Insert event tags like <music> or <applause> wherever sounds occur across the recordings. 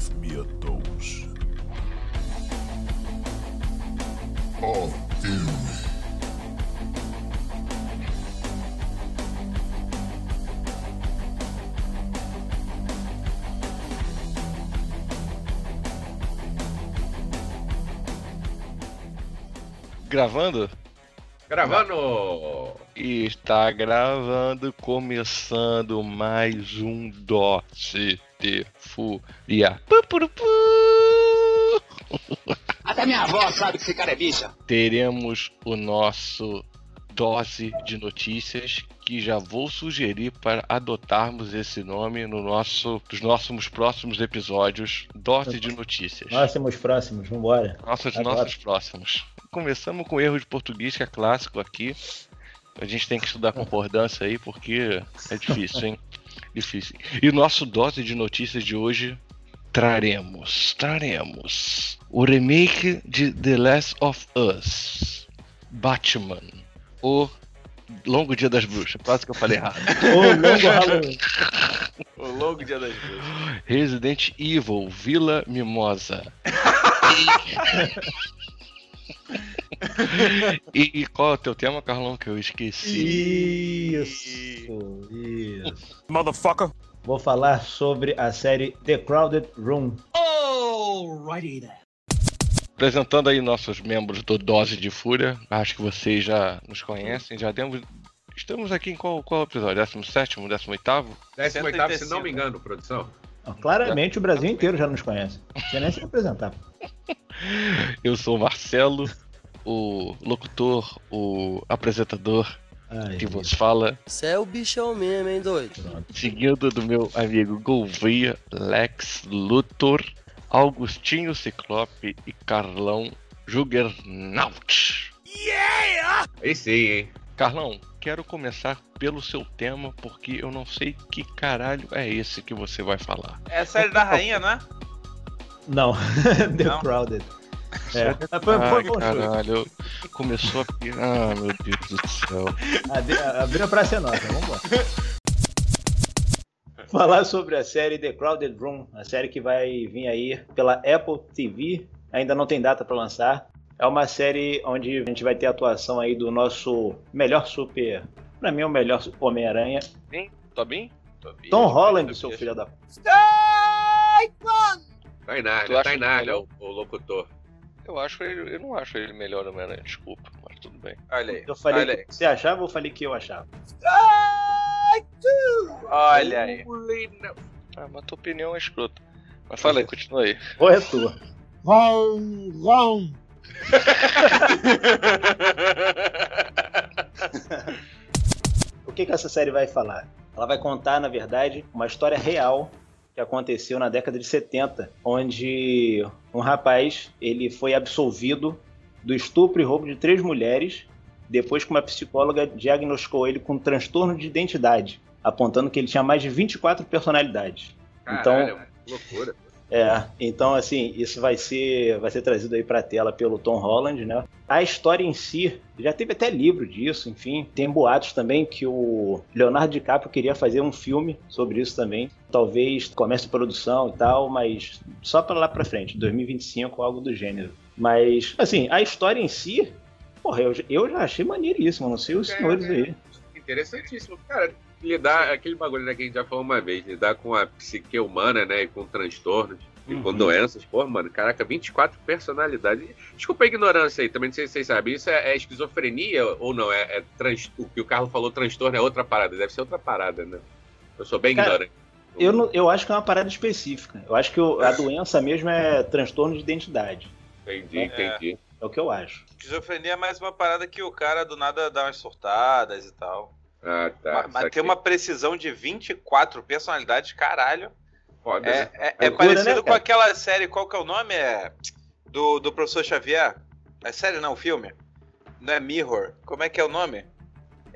Give me a dose. Of fury. Gravando? Gravando! Está gravando, começando mais um Dose de Fúria. Até minha avó sabe que esse cara é bicha. Teremos o nosso Dose de Notícias, que já vou sugerir para adotarmos esse nome no nosso, nos nossos próximos episódios. Dose de Notícias. Próximos, próximos, vambora. Nossos, Agora. nossos próximos. Começamos com erro de português, que é clássico aqui. A gente tem que estudar concordância aí, porque é difícil, hein? <laughs> difícil. E o nosso dose de notícias de hoje traremos, traremos o remake de The Last of Us, Batman, o Longo Dia das Bruxas, quase que eu falei errado. <laughs> Ô, longo Halloween. O longo dia das bruxas. Resident Evil, Vila Mimosa. <laughs> e, qual é o teu tema, Carlão, que eu esqueci? Isso, isso. Motherfucker. Vou falar sobre a série The Crowded Room. Alrighty then. Apresentando aí nossos membros do Dose de Fúria, acho que vocês já nos conhecem, já demos. Estamos aqui em qual, qual episódio? 17, 18? 18 se não me engano, produção. Claramente o Brasil inteiro já nos conhece. Não sei nem se apresentar. <laughs> Eu sou o Marcelo, o locutor, o apresentador Ai, que vos fala, Você é o bichão mesmo, hein, doido? seguido do meu amigo Gouveia, Lex Luthor, Augustinho Ciclope e Carlão Juggernaut. Aí sim, hein? Carlão, quero começar pelo seu tema, porque eu não sei que caralho é esse que você vai falar. É a série da rainha, né? Não, <laughs> The Não? Crowded. É, foi, foi Ai, caralho, começou a pirar. Ah, meu Deus do céu. Abri- Abriu a praça é nossa, vambora. Falar sobre a série The Crowded Room, a série que vai vir aí pela Apple TV, ainda não tem data para lançar. É uma série onde a gente vai ter a atuação aí do nosso melhor super, pra mim o melhor Homem-Aranha, Tá bem? Tom Holland, seu filho da que Narnia melhor? o, o locutor. Eu acho ele, eu não acho ele melhor Homem-Aranha, desculpa, mas tudo bem. Olha aí. Eu falei olha que aí. você achava ou eu falei que eu achava? Olha aí. Ah, mas tua opinião é escrota. Mas fala aí, <laughs> continua aí. Corretor. <laughs> O que, que essa série vai falar? Ela vai contar, na verdade, uma história real aconteceu na década de 70, onde um rapaz ele foi absolvido do estupro e roubo de três mulheres, depois que uma psicóloga diagnosticou ele com transtorno de identidade, apontando que ele tinha mais de 24 personalidades. Então, Caralho, loucura. É, então assim, isso vai ser, vai ser trazido aí pra tela pelo Tom Holland, né? A história em si, já teve até livro disso, enfim. Tem boatos também que o Leonardo DiCaprio queria fazer um filme sobre isso também. Talvez comece produção e tal, mas só pra lá pra frente, 2025 algo do gênero. Mas, assim, a história em si, porra, eu, eu já achei maneiríssimo, não sei os É, senhores é. aí. Interessantíssimo. Cara, lidar, aquele bagulho né, que a gente já falou uma vez, lidar com a psique humana, né, e com transtornos. E com Uhum. doenças, pô, mano, caraca, 24 personalidades. Desculpa a ignorância aí, também não sei se vocês sabem. Isso é, é esquizofrenia ou não? É, é trans- o que o Carlos falou, transtorno é outra parada. Deve ser outra parada, né? Eu sou bem Cara, ignorante. Eu, não- eu acho que é uma parada específica. Eu acho que o- a doença mesmo é transtorno de identidade. Entendi, entendi. É o que eu acho. Esquizofrenia é mais uma parada que o cara do nada dá umas surtadas e tal. Ah, tá. mas ter uma precisão de 24 personalidades, caralho. Foda, É, né? é, é parecido né, com aquela série, qual que é o nome? É do, do professor Xavier? É série não, filme? Não é Mirror. Como é que é o nome?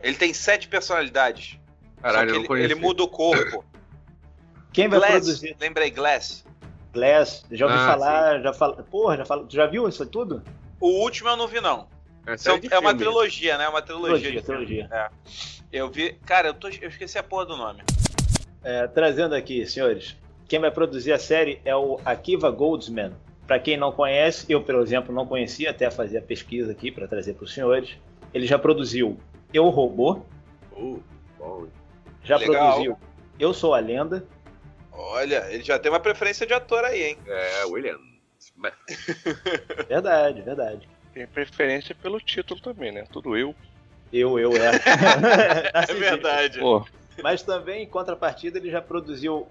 Ele tem sete personalidades. Caralho, só eu não ele, ele muda o corpo. <laughs> Quem vai Glass, produzir lembrei, Glass. Glass? Já ouvi Ah, falar, já fala. Porra, já fala. Tu já viu isso tudo? O último eu não vi, não. É, São- série de é uma trilogia, né? É uma trilogia. Trilogia, trilogia. É. Eu vi. Cara, eu, tô, eu esqueci a porra do nome. É, trazendo aqui, senhores, quem vai produzir a série é o Akiva Goldsman. Para quem não conhece, eu, por exemplo, não conhecia até fazer a pesquisa aqui para trazer para os senhores. Ele já produziu Eu Robô, Uh, bom. já Legal. produziu Eu Sou a Lenda, Olha, ele já tem uma preferência de ator aí, hein? É, William. <laughs> Verdade, verdade. Tem preferência pelo título também, né? Tudo eu. Eu, eu, é. <laughs> É Narcisista. verdade. Pô, Mas também, em contrapartida, ele já produziu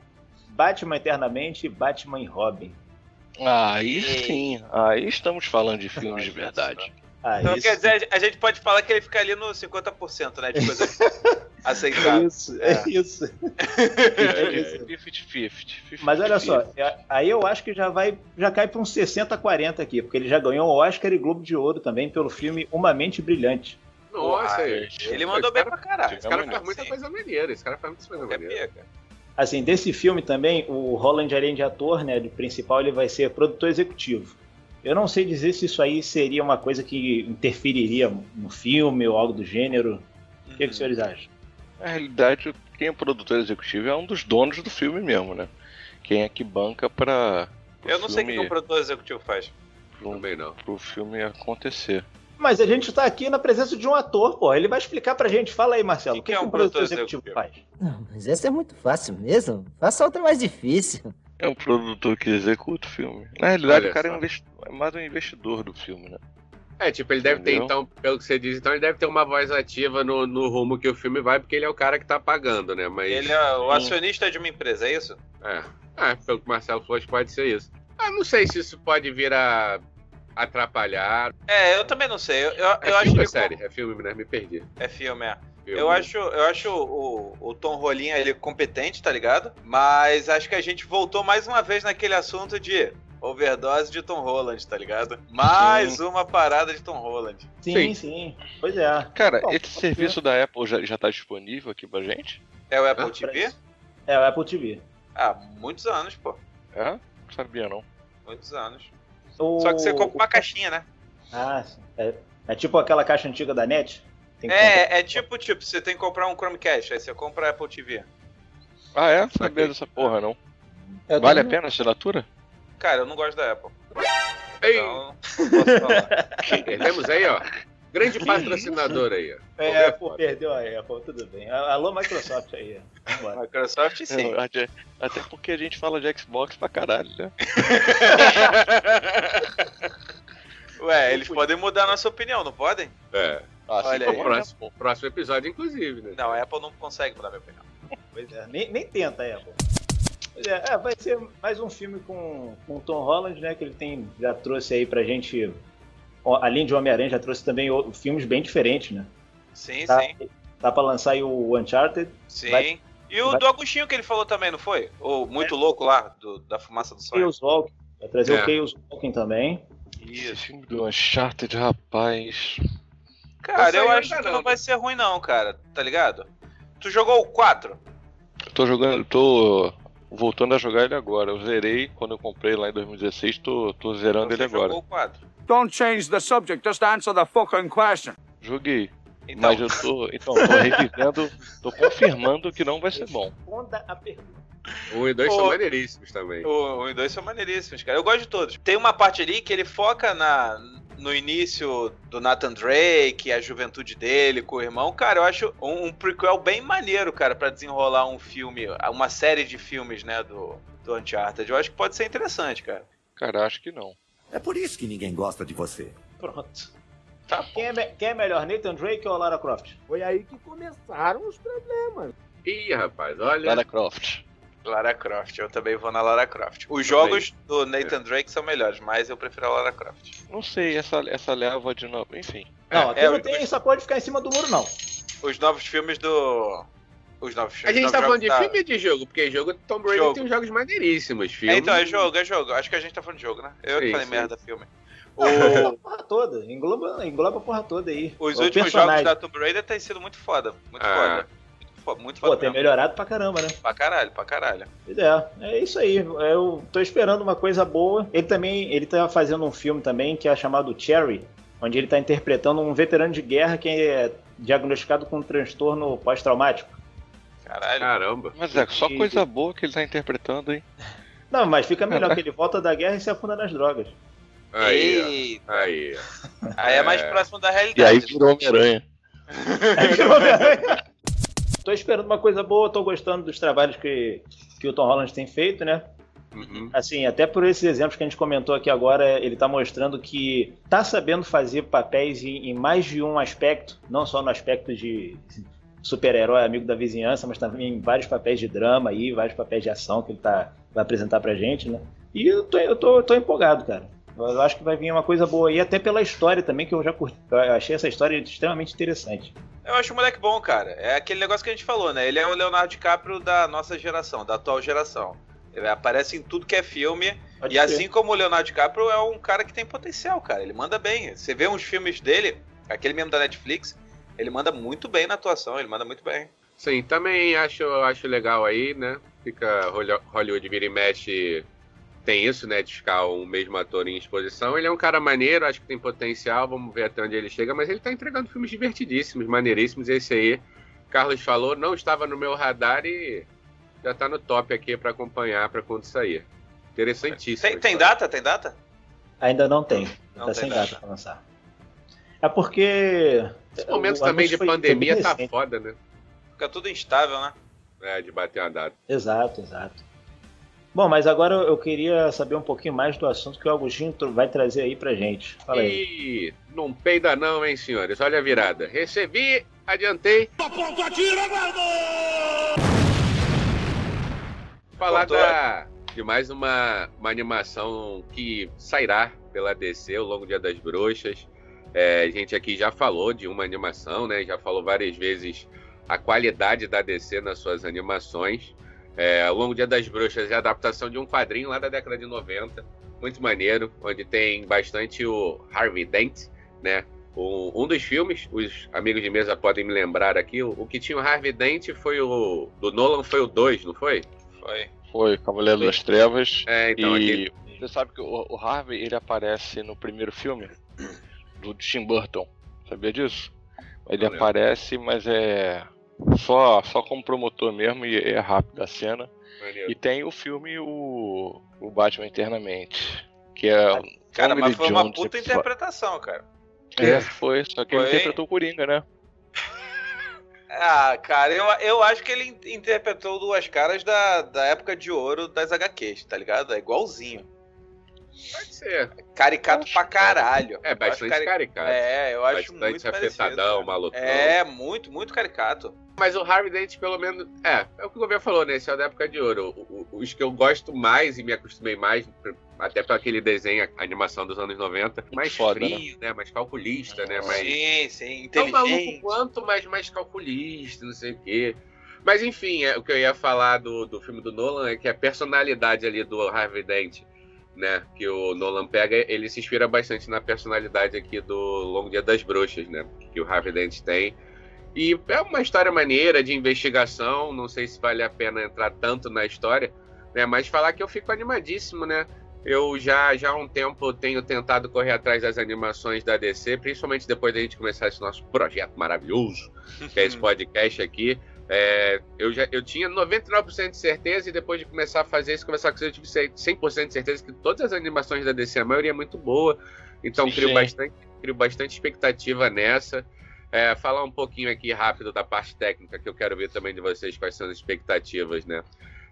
Batman Eternamente e Batman e Robin. aí sim. Aí estamos falando de filmes de verdade. Ah, Então, isso, quer dizer, a gente pode falar que ele fica ali no 50%, né? De coisa <laughs> aceitável. isso, é isso. É, isso. 50-50. Mas olha só, é- aí eu acho que já vai, já cai para uns 60 40 aqui, porque ele já ganhou o Oscar e Globo de Ouro também pelo filme Uma Mente Brilhante. Nossa, Porra, ele, Ele mandou bem pra caralho. esse cara faz muita coisa maneira. Esse cara faz muita coisa Qualquer maneira. pica. Assim, desse filme também, o Roland, além de ator, né, de principal, ele vai ser produtor executivo. Eu não sei dizer se isso aí seria uma coisa que interferiria no filme ou algo do gênero. O que, que os senhores acham? Na realidade, quem é produtor executivo é um dos donos do filme mesmo, né? Quem é que banca pra. Eu não sei o que filme- o produtor executivo faz. pro, Também não. pro filme acontecer. Mas a gente tá aqui na presença de um ator, pô. Ele vai explicar pra gente. Fala aí, Marcelo. O que, que é que um um produtor produtor executivo faz? Não, mas essa é muito fácil mesmo. Faça outra mais difícil. É um produtor que executa o filme. Na realidade, Olha o cara é, um investi- é mais um investidor do filme, né? É, tipo, ele deve ter, Entendeu? então, pelo que você diz, então ele deve ter uma voz ativa no, no rumo que o filme vai, porque ele é o cara que tá pagando, né? Mas. Ele é o acionista de uma empresa, é isso? É. É, pelo que o Marcelo falou, acho que pode ser isso. Ah, não sei se isso pode vir a atrapalhar. É, eu também não sei. Eu, eu, É eu acho filme que ou série? É filme, né? Me perdi. É filme, é. Eu acho, eu acho o, o Tom Rolinha ele competente, tá ligado? Mas acho que a gente voltou mais uma vez naquele assunto de overdose de Tom Holland, tá ligado? Mais uma parada de Tom Holland. Sim, Sim. sim. Pois é. Cara, Bom, esse serviço da Apple já, já tá disponível aqui pra gente? É o Apple Ah, TV? É o Apple TV. Ah, muitos anos, pô. É? Não sabia não. Muitos anos. O- Só que você compra uma caixinha, né? Ah, sim. É, é tipo aquela caixa antiga da NET? Tem comprar- É, é tipo, tipo, você tem que comprar um Chromecast, aí você compra a Apple TV. Ah, é? Não sabia dessa porra não. Eu Vale a pena a assinatura? Cara, eu não gosto da Apple. Ei, Então, não posso falar. <laughs> temos aí, ó. Grande patrocinador aí, ó. É, pô, perdeu a Apple, tudo bem. Alô, Microsoft aí. Vambora. Microsoft sim. Até, até porque a gente fala de Xbox pra caralho, né? <laughs> Ué, eles podem mudar a nossa opinião, não podem? É. Ah, Olha se aí. for, Próximo, próximo episódio, inclusive, né? Não, a Apple não consegue mudar minha opinião. Pois é, nem, nem tenta a Apple. Pois é, é, vai ser mais um filme com, com o Tom Holland, né? Que ele tem, já trouxe aí pra gente, além de Homem-Aranha, já trouxe também o- filmes bem diferentes, né? Sim, Tá, sim, tá pra lançar aí o Uncharted. sim. vai- e o vai- do Agostinho que ele falou também, não foi? O muito louco lá, do- da fumaça do sonho. Chaos Walking. Vai trazer É. o Chaos Walking também. Esse Isso. filme do Uncharted, rapaz. Cara, eu acho que não, vai ser ruim não, cara, tá ligado? Tu jogou o 4? Eu tô jogando, tô voltando a jogar ele agora. Eu zerei quando eu comprei lá em 2016, tô, tô zerando Você ele agora. jogou o 4. Don't change the subject, just answer the fucking question. Joguei. Então, Mas eu tô. Então, tô revivendo, tô confirmando que não vai ser bom. Responda a pergunta. Um e dois Ô. são maneiríssimos também. o 1 e 2 são maneiríssimos, cara. Eu gosto de todos. Tem uma parte ali que ele foca na, no início do Nathan Drake, a juventude dele com o irmão. Cara, eu acho um, um prequel bem maneiro, cara, pra desenrolar um filme, uma série de filmes, né, do, do Uncharted. Eu acho que pode ser interessante, cara. Cara, acho que não. É por isso que ninguém gosta de você. Pronto. Tá Quem é, me- quem é melhor, Nathan Drake ou Lara Croft? Foi aí que começaram os problemas. Ih, rapaz, olha. Lara Croft. Lara Croft, eu também vou na Lara Croft. Os jogos do Nathan Drake são melhores, mas eu prefiro a Lara Croft. Não sei, essa, essa leva de novo. Enfim. Não, aqui é, não os- tem essa pode ficar em cima do muro, não. Os novos filmes do. Os novos A filmes. gente os tá falando de da- filme ou de jogo? Porque jogo Tom Brady Jogo. tem uns jogos maneiríssimos. Filme. É, então, é jogo, é jogo. Acho que a gente tá falando de jogo, né? Eu que Sim, falei sim. merda, filme. A O- porra toda. Engloba, engloba a porra toda aí. os O últimos personagem. jogos da Tomb Raider têm sido muito foda. Muito Ah. foda. Muito Pô, tem melhorado pra caramba, né? Pra caralho, pra caralho. Pois é, é isso aí. Eu tô esperando uma coisa boa. Ele também, ele tá fazendo um filme também que é chamado Cherry, onde ele tá interpretando um veterano de guerra que é diagnosticado com um transtorno pós-traumático. Caralho. Caramba. Mas é só coisa boa que ele tá interpretando, hein? <laughs> Não, mas fica melhor <laughs> que ele volta da guerra e se afunda nas drogas. Aí. Eita. Aí. Aí é mais É. próximo da E realidade. <laughs> aí virou Homem-Aranha. Tô esperando uma coisa boa, tô gostando dos trabalhos que, que o Tom Holland tem feito, né? Uhum. Assim, até por esses exemplos que a gente comentou aqui agora, ele tá mostrando que tá sabendo fazer papéis em, em mais de um aspecto, não só no aspecto de super-herói, amigo da vizinhança, mas também em vários papéis de drama aí, vários papéis de ação que ele tá, vai apresentar pra gente, né? E eu tô, eu tô, eu tô empolgado, cara. Eu acho que vai vir uma coisa boa aí, até pela história também, que eu já curti. Eu achei essa história extremamente interessante. Eu acho o moleque bom, cara. É aquele negócio que a gente falou, né? Ele é o Leonardo DiCaprio da nossa geração, da atual geração. Ele aparece em tudo que é filme. Pode e crer. assim como o Leonardo DiCaprio é um cara que tem potencial, cara. Ele manda bem. Você vê uns filmes dele, aquele mesmo da Netflix, ele manda muito bem na atuação, ele manda muito bem. Sim, também acho, acho legal aí, né? Fica Holly- Hollywood vira e mexe. Tem isso, né? De ficar o mesmo ator em exposição. Ele é um cara maneiro, acho que tem potencial. Vamos ver até onde ele chega. Mas ele tá entregando filmes divertidíssimos, maneiríssimos. Esse aí, Carlos falou, não estava no meu radar e já tá no top aqui pra acompanhar pra quando sair. Interessantíssimo. Tem, tem data? Tem data? Ainda não tem. Não tá tem sem data. data pra lançar. É porque. Esse momento o também de pandemia tá foda, né? Fica tudo instável, né? É, de bater uma data. Exato, exato. Bom, mas agora eu queria saber um pouquinho mais do assunto que o Agostinho vai trazer aí pra gente. Fala aí. E não peida não, hein, senhores? Olha a virada. Recebi, adiantei. Falar Contou. da, de mais uma, uma animação que sairá pela DC ao longo do Dia das Bruxas. É, a gente aqui já falou de uma animação, né? Já falou várias vezes a qualidade da DC nas suas animações. É, ao longo Dia das Bruxas é a adaptação de um quadrinho lá da década de 90, muito maneiro, onde tem bastante o Harvey Dent, né? O- um dos filmes, os amigos de mesa podem me lembrar aqui, o, o que tinha o Harvey Dent foi o. Do Nolan foi o 2, não foi? Foi. Foi Cavaleiro Foi. das Trevas. É, então e aquele. você sabe que o, o Harvey ele aparece no primeiro filme do Tim Burton. Sabia disso? Ele aparece, mas é só só como promotor mesmo e é rápido a cena. Maneiro. E tem o filme o, o Batman Eternamente, que é Cara, mas foi uma Jones, puta interpretação, cara. É, foi, só que ele Foi. interpretou o Coringa, né? <laughs> Ah, cara, eu, eu acho que ele in- interpretou duas caras da, da época de ouro das HQs, tá ligado? É igualzinho. Pode ser. Caricato pra caralho. É, bastante cari- caricato. É, eu acho bastante muito afetadão, malucão. É, muito, muito caricato. Mas o Harvey Dent, pelo menos. É, é o que o governo falou, né? Esse é da época de ouro. O- o- os que eu gosto mais e me acostumei mais, até para aquele desenho, a animação dos anos 90, mais foda, frio, né? Mais calculista, né? Mais, Sim, sim, Tão maluco quanto, mas mais calculista, não sei o quê. Mas enfim, é, o que eu ia falar do, do filme do Nolan é que a personalidade ali do Harvey Dent, né, que o Nolan pega, ele se inspira bastante na personalidade aqui do Longo Dia das Bruxas, né, que o Harvey Dent tem. E é uma história maneira de investigação, não sei se vale a pena entrar tanto na história, né, mas falar que eu fico animadíssimo, né, eu já, já há um tempo tenho tentado correr atrás das animações da DC, principalmente depois da gente começar esse nosso projeto maravilhoso, que é esse <laughs> podcast aqui. É, eu, já, eu tinha 99% de certeza e depois de começar a fazer isso, conversar com você, eu tive 100% de certeza que todas as animações da DC, a maioria é muito boa. Então Sim. crio bastante, crio bastante expectativa nessa. É, falar um pouquinho aqui rápido da parte técnica, que eu quero ver também de vocês quais são as expectativas, né?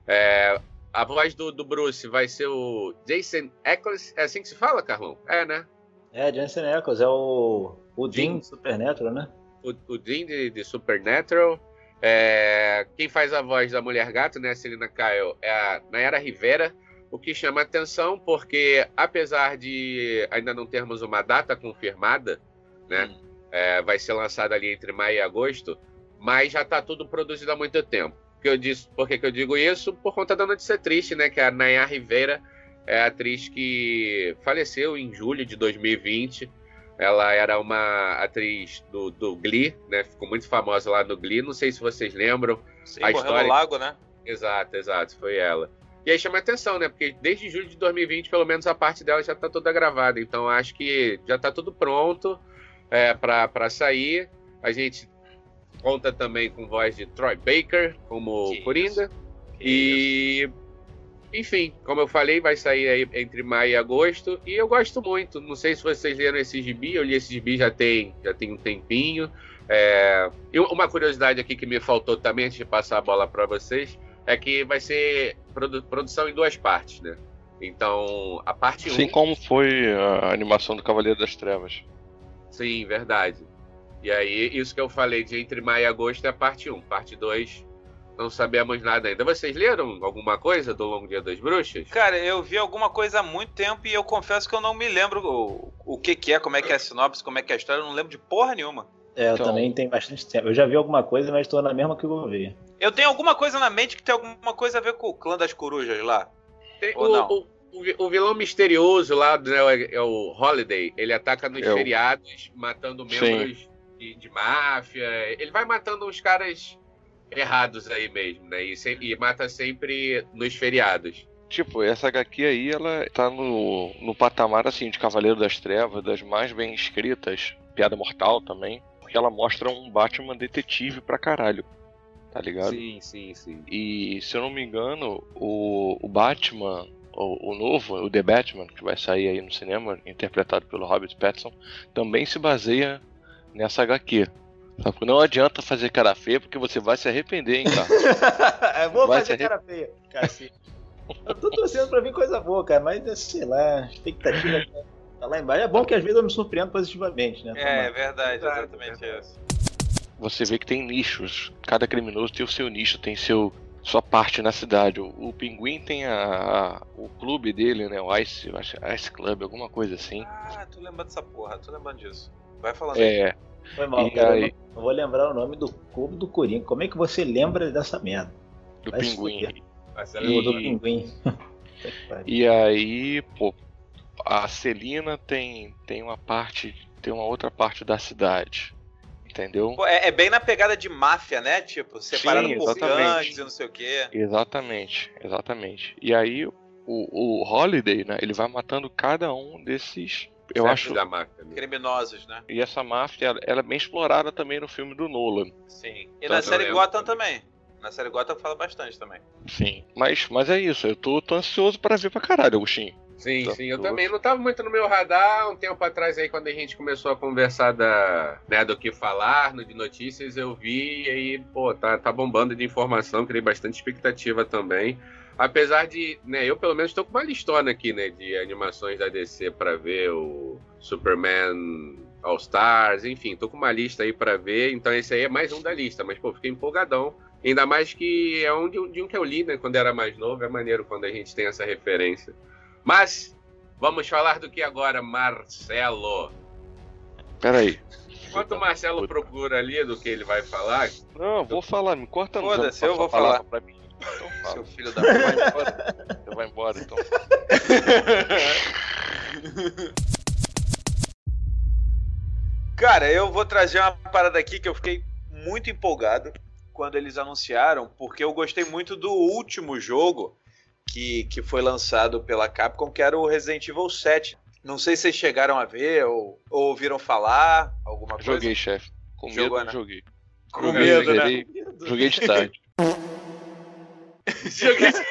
É, a voz do, do Bruce vai ser o Jason Eccles. É assim que se fala, Carlão? É, né? É, Jensen Ackles, é o, o Dean Dean. do Supernatural, né? o, o Dean de, de Supernatural. É, quem faz a voz da Mulher Gato, né, Celina Kyle, é a Nayara Rivera. O que chama atenção, porque apesar de ainda não termos uma data confirmada, né, Hum. é, vai ser lançada ali entre maio e agosto, mas já está tudo produzido há muito tempo. Que eu disse, por que, que eu digo isso? Por conta da notícia triste, né, que a Nayara Rivera é a atriz que faleceu em julho de 2020. Ela era uma atriz do, do Glee, né? Ficou muito famosa lá no Glee. Não sei se vocês lembram. Sim, A história- no lago, né? Exato, exato, foi ela. E aí chama atenção, né? Porque desde julho de 2020, pelo menos a parte dela já tá toda gravada. Então acho que já tá tudo pronto é, para sair. A gente conta também com voz de Troy Baker como Que Coringa. E. Enfim, como eu falei, vai sair aí entre maio e agosto. E eu gosto muito. Não sei se vocês leram esse gibi. Eu li esse gibi já tem, já tem um tempinho. É, E uma curiosidade aqui que me faltou também, antes de passar a bola para vocês, é que vai ser produ- produção em duas partes, né? Então, a parte 1. Assim como foi a animação do Cavaleiro das Trevas. Sim, verdade. E aí, isso que eu falei de entre maio e agosto é a parte 1. Parte 2, não sabemos nada ainda. Vocês leram alguma coisa do Longo Dia das Bruxas? Cara, eu vi alguma coisa há muito tempo e eu confesso que eu não me lembro o, o que, que é, como é que é a sinopse, como é que é a história, eu não lembro de porra nenhuma. É, eu Então- também tenho bastante tempo. Eu já vi alguma coisa, mas estou na mesma que eu vou ver. Eu tenho alguma coisa na mente que tem alguma coisa a ver com o clã das corujas lá. Tem Ou o, não? o- o vi- o vilão misterioso lá né, é, é o Holiday. Ele ataca nos É o- feriados, matando membros de, de máfia. Ele vai matando uns caras errados aí mesmo, né? E, se- e mata sempre nos feriados. Tipo, essa HQ aí, ela tá no, no patamar, assim, de Cavaleiro das Trevas, das mais bem escritas, Piada Mortal também, porque ela mostra um Batman detetive pra caralho, tá ligado? Sim, sim, sim. E, se eu não me engano, o, o Batman, o, o novo, o The Batman, que vai sair aí no cinema, interpretado pelo Robert Pattinson, também se baseia nessa HQ. Sabe? Não adianta fazer cara feia, porque você vai se arrepender, hein, cara. <laughs> vou Vai fazer cara feia. Cacete. Eu tô torcendo pra vir coisa boa, cara, mas sei lá, expectativa tá lá embaixo. É bom que às vezes eu me surpreendo positivamente, né? É, Tomara. verdade, exatamente isso. você vê que tem nichos. Cada criminoso tem o seu nicho, tem seu sua parte na cidade. O, o Pinguim tem a, a- o clube dele, né? O Ice, eu acho, Ice Club, alguma coisa assim. Ah, tô lembrando dessa porra, tô lembrando disso. Vai falando aí. Foi mal, E cara. aí? Eu vou lembrar o nome do clube do Coringa. Como é que você lembra dessa merda? do Vai Pinguim. Marcelo, Do, do e- Pinguim. E aí, pô, a Celina tem, tem uma parte, tem uma outra parte da cidade. Entendeu? Pô, é, é bem na pegada de máfia, né? Tipo, separado Sim, por gangues e não sei o quê. Exatamente, exatamente. E aí o, o Holiday, né? Ele vai matando cada um desses. Eu chefe acho. da máfia. né? Criminosos, né? E essa máfia, ela- ela é bem explorada também no filme do Nolan. Sim. E Tá, na série lembro Gotham também. Na série Gotham fala bastante também. Sim. Mas, mas é isso, eu tô, tô ansioso pra ver pra caralho, Agostinho. Sim, Tá sim. Eu também não tava muito no meu radar. Um tempo atrás aí, quando a gente começou a conversar da, né, do que falar no de notícias, eu vi e aí, pô, tá, tá bombando de informação, criei bastante expectativa também. Apesar de, né, eu pelo menos tô com uma listona aqui, né, de animações da DC pra ver o Superman All Stars, enfim, tô com uma lista aí pra ver, então esse aí é mais um da lista, mas pô, fiquei empolgadão. Ainda mais que é um de, um de um que eu li, né, quando era mais novo, é maneiro quando a gente tem essa referência. Mas vamos falar do que agora, Marcelo. Pera aí. Enquanto o Marcelo procura ali do que ele vai falar, Não, vou falar, me corta não. Foda-se, eu vou falar. Pra mim. Então fala. Seu filho da Você vai embora? Você vai embora, então. <laughs> Cara, eu vou trazer uma parada aqui que eu fiquei muito empolgado quando eles anunciaram, porque eu gostei muito do último jogo que, que foi lançado pela Capcom, que era o Resident Evil 7. Não sei se vocês chegaram a ver ou, ou ouviram falar alguma coisa. Joguei, chefe. Com medo, Jogou, não né? joguei. Com Eu medo, né? Joguei, joguei de tarde. <laughs> Joguei, que-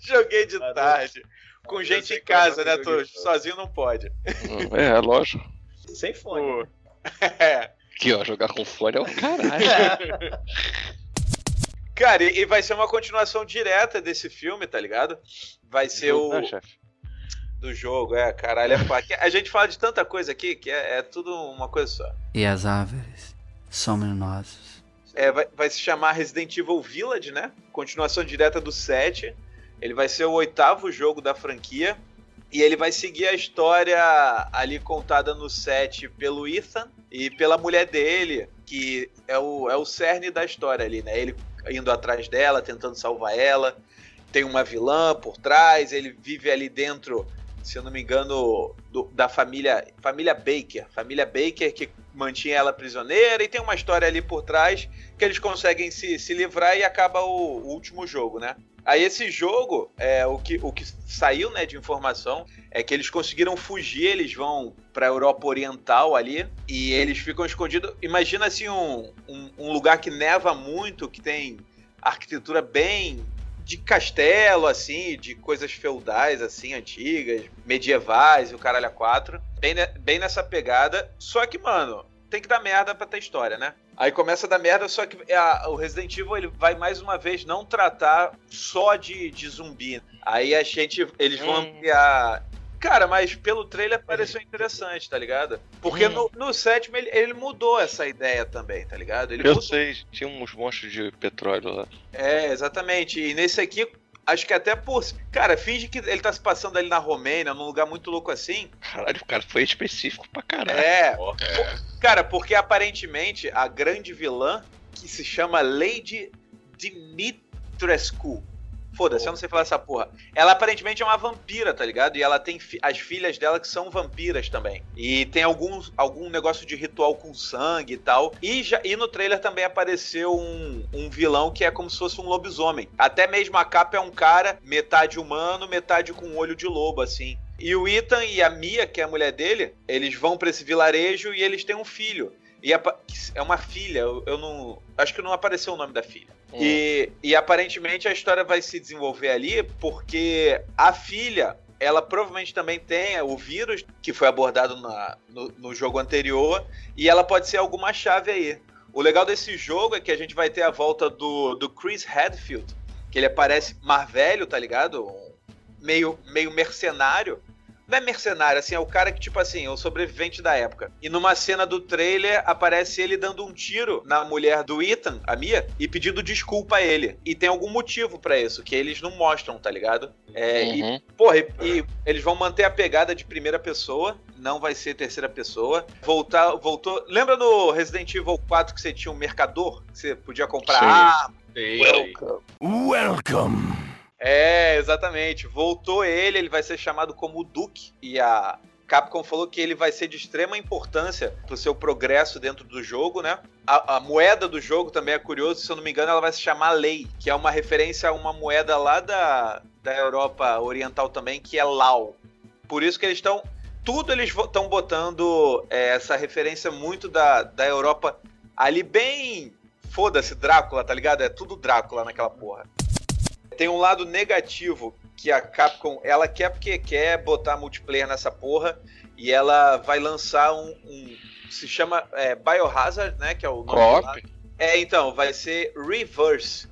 joguei de Ah, <laughs> tarde. Com Eu gente em casa, né, tanto. Sozinho não pode. Hum, É, é lógico. Sem fone. <laughs> É. Aqui, ó, jogar com fone é o caralho. <laughs> Cara, e, vai ser uma continuação direta desse filme, tá ligado? Vai ser o. Chefe? do jogo, é, caralho, é pá. A gente fala de tanta coisa aqui que é, é tudo uma coisa só. E as árvores somos nós. É, vai, vai se chamar Resident Evil Village, né? Continuação direta do 7. Ele vai ser o oitavo jogo da franquia. E ele vai seguir a história ali contada no 7 pelo Ethan e pela mulher dele, que é o, é o cerne da história ali, né? Ele indo atrás dela, tentando salvar ela. Tem uma vilã por trás, ele vive ali dentro se eu não me engano, do- da família, família Baker. Família Baker que mantinha ela prisioneira e tem uma história ali por trás que eles conseguem se, se livrar e acaba o, o último jogo, né? Aí esse jogo, é, o, que, o que saiu né, de informação é que eles conseguiram fugir, eles vão pra Europa Oriental ali e eles ficam escondidos. Imagina assim um, um, um lugar que neva muito, que tem arquitetura bem de castelo, assim, de coisas feudais, assim, antigas, medievais e o caralho a quatro. Bem, bem nessa pegada. Só que, mano, tem que dar merda pra ter história, né? Aí começa a dar merda, só que a- o Resident Evil ele vai mais uma vez não tratar só de, de zumbi. Aí a gente. Eles vão Hum. ampliar. Cara, mas pelo trailer pareceu interessante, tá ligado? Porque Hum. no, no sétimo ele, ele mudou essa ideia também, tá ligado? Ele Eu mudou- sei, tinha uns monstros de petróleo lá. é, exatamente. E nesse aqui, acho que até por. Cara, finge que ele tá se passando ali na Romênia, num lugar muito louco assim. Caralho, o cara foi específico pra caralho. É. É. Cara, porque aparentemente a grande vilã, que se chama Lady Dimitrescu. Foda-se, eu não sei falar essa porra. Ela aparentemente é uma vampira, tá ligado? E ela tem fi- as filhas dela que são vampiras também. E tem alguns, algum negócio de ritual com sangue e tal. E, já, e no trailer também apareceu um, um vilão que é como se fosse um lobisomem. Até mesmo a capa é um cara, metade humano, metade com olho de lobo, assim. E o Ethan e a Mia, que é a mulher dele, eles vão pra esse vilarejo e eles têm um filho. E é uma filha, eu, não. Acho que não apareceu o nome da filha. E, e aparentemente a história vai se desenvolver ali porque a filha, ela provavelmente também tem o vírus que foi abordado na- no, no jogo anterior e ela pode ser alguma chave aí. O legal desse jogo é que a gente vai ter a volta do, do Chris Hadfield, que ele aparece mais velho, tá ligado? Um- meio, meio mercenário. Não é mercenário, assim, é o cara que, tipo assim, é o sobrevivente da época. E numa cena do trailer aparece ele dando um tiro na mulher do Ethan, a Mia, e pedindo desculpa a ele. E tem algum motivo pra isso, que eles não mostram, tá ligado? É, e, Uhum. porra, e, e eles vão manter a pegada de primeira pessoa, não vai ser terceira pessoa. Voltar, voltou. Lembra no Resident Evil 4 que você tinha um mercador? Que você podia comprar Sim. arma, Sei. Welcome. É, exatamente. Voltou ele, ele vai ser chamado como Duke. E a Capcom falou que ele vai ser de extrema importância pro seu progresso dentro do jogo, né? A, a moeda do jogo também é curioso, se eu não me engano, ela vai se chamar Lei, que é uma referência a uma moeda lá da, da Europa Oriental também, que é Lau. Por isso que eles estão. Tudo eles estão botando é, essa referência muito da, da Europa ali bem. Foda-se, Drácula, tá ligado? É tudo Drácula naquela porra tem um lado negativo que a Capcom ela quer porque quer botar multiplayer nessa porra e ela vai lançar um, um- se chama é, Biohazard, né, que é o nome? É, então, vai ser Reverse,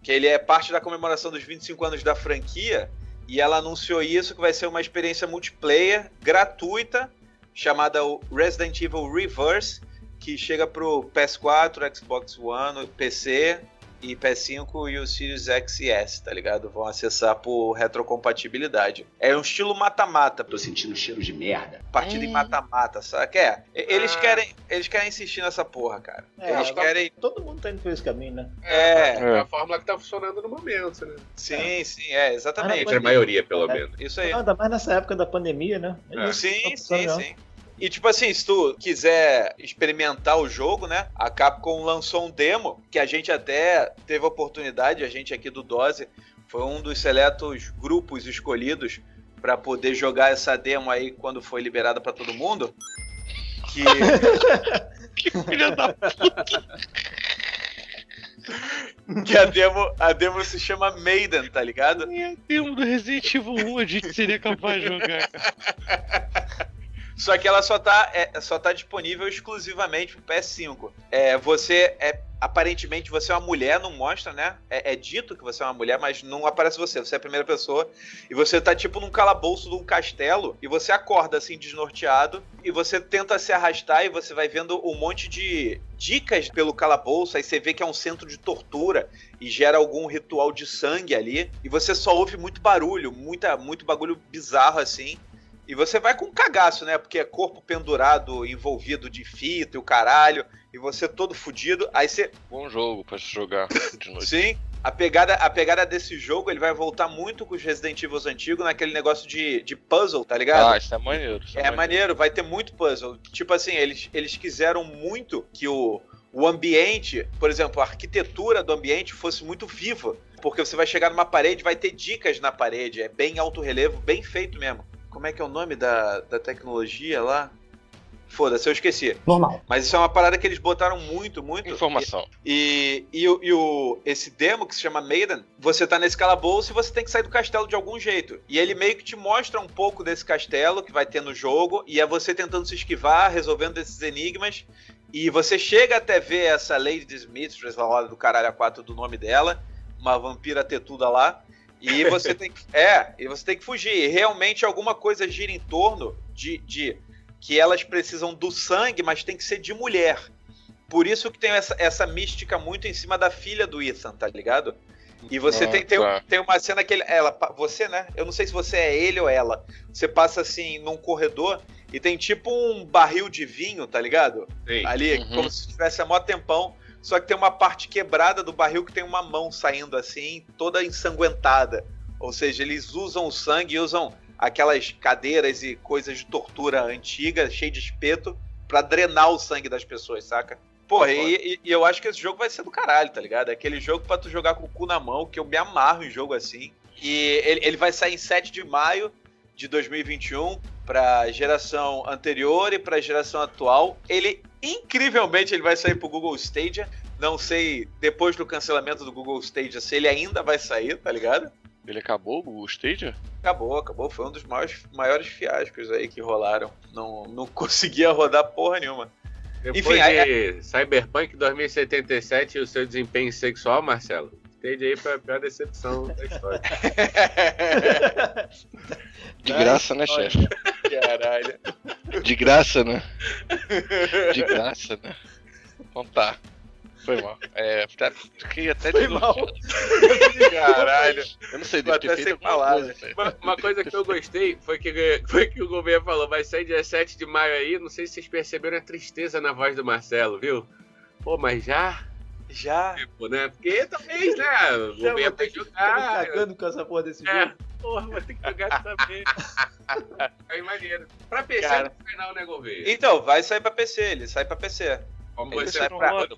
que ele é parte da comemoração dos 25 anos da franquia e ela anunciou isso que vai ser uma experiência multiplayer gratuita chamada Resident Evil Reverse, que chega pro PS4, Xbox One, PC e PS5 e o Series X e S, tá ligado? Vão acessar por retrocompatibilidade. É um estilo mata-mata, Tô sentindo cheiro de merda. partida em Hum. mata-mata, sabe? É, e- eles Ah. querem, eles querem insistir nessa porra, cara. É, eles tá- querem, Todo mundo tá indo por esse caminho, né? é, É a fórmula que tá funcionando no momento, né? sim, sim, é, exatamente. Entre a maioria, pelo É. menos. Isso aí. Ainda mais nessa época da pandemia, né? É. Sim, tá sim, sim. E tipo assim, se tu quiser experimentar o jogo, né? A Capcom lançou um demo que a gente até teve a oportunidade, a gente aqui do Dose, foi um dos seletos grupos escolhidos pra poder jogar essa demo aí quando foi liberada pra todo mundo. Que <laughs> Que filha da que a demo, a demo se chama Maiden, tá ligado? minha demo do Resident Evil 1 a gente seria capaz de jogar. cara. <laughs> Só que ela só tá, é, só tá disponível exclusivamente pro PS5. É, você é. Aparentemente você é uma mulher, não mostra, né? É, é dito que você é uma mulher, mas não aparece você. Você é a primeira pessoa. E você tá tipo num calabouço de um castelo. E você acorda assim, desnorteado. E você tenta se arrastar e você vai vendo um monte de dicas pelo calabouço. Aí você vê que é um centro de tortura. E gera algum ritual de sangue ali. E você só ouve muito barulho, muita, muito bagulho bizarro assim. E você vai com um cagaço, né? Porque é corpo pendurado, envolvido de fita e o caralho, e você todo fudido. Aí você. Bom jogo pra se jogar de <laughs> noite. Sim. A pegada, a pegada desse jogo, ele vai voltar muito com os Resident Evil antigos naquele negócio de, de puzzle, tá ligado? Ah, isso é maneiro. Isso É maneiro, vai ter muito puzzle. Tipo assim, eles, eles quiseram muito que o, o ambiente, por exemplo, a arquitetura do ambiente fosse muito viva. Porque você vai chegar numa parede, vai ter dicas na parede. É bem alto relevo, bem feito mesmo. Como é que é o nome da, da tecnologia lá? Foda-se, eu esqueci. Normal. Mas isso é uma parada que eles botaram muito, muito. Informação. E, e, o- e o, esse demo que se chama Maiden, você tá nesse calabouço e você tem que sair do castelo de algum jeito. E ele meio que te mostra um pouco desse castelo que vai ter no jogo, e é você tentando se esquivar, resolvendo esses enigmas. E você chega até ver essa Lady Mistress, lá do caralho a 4 do nome dela, uma vampira tetuda lá. E você tem que. É, e você tem que fugir. E realmente alguma coisa gira em torno de, de que elas precisam do sangue, mas tem que ser de mulher. Por isso que tem essa, essa mística muito em cima da filha do Ethan, tá ligado? E você Ah, tem, tem, tá. tem uma cena que ele, ela, você, né? Eu não sei se você é ele ou ela. Você passa assim num corredor e tem tipo um barril de vinho, tá ligado? Sim. Ali, Uhum. como se tivesse há mó tempão. Só que tem uma parte quebrada do barril que tem uma mão saindo assim, toda ensanguentada. Ou seja, eles usam o sangue usam aquelas cadeiras e coisas de tortura antiga, cheio de espeto, pra drenar o sangue das pessoas, saca? Porra, e, e- e eu acho que esse jogo vai ser do caralho, tá ligado? É aquele jogo pra tu jogar com o cu na mão, que eu me amarro em jogo assim. E ele, ele vai sair em 7 de maio de 2021 pra geração anterior e pra geração atual. Ele, incrivelmente, ele vai sair pro Google Stadia. Não sei, depois do cancelamento do Google Stadia, se ele ainda vai sair, tá ligado? Ele acabou o Stadia? Acabou, acabou. Foi um dos maiores, maiores fiascos aí que rolaram. Não, não <laughs> conseguia rodar porra nenhuma. Depois Enfim, de Cyberpunk 2077 e o seu desempenho sexual, Marcelo, esteja aí pra pior decepção da história. <laughs> De graça, né, chefe? Caralho. De graça, né? De graça, né? Então tá. Foi mal. É, tá- fiquei até Foi de mal. Caralho. Eu não sei, deve ter até feito coisa. velho. Uma, uma coisa que eu gostei foi que, foi que o governo falou, vai sair dia 7 de maio aí, não sei se vocês perceberam a tristeza na voz do Marcelo, viu? Pô, mas já? Já. Tipo, né? Porque talvez, né? O governo tem que jogar. cagando com essa porra desse É, jogo. porra, vai ter que jogar também. <laughs> Aí maneiro. Pra PC Cara. no final, né, governo? Então, vai sair pra PC, ele sai pra PC. Como ele você sai não pra- roda.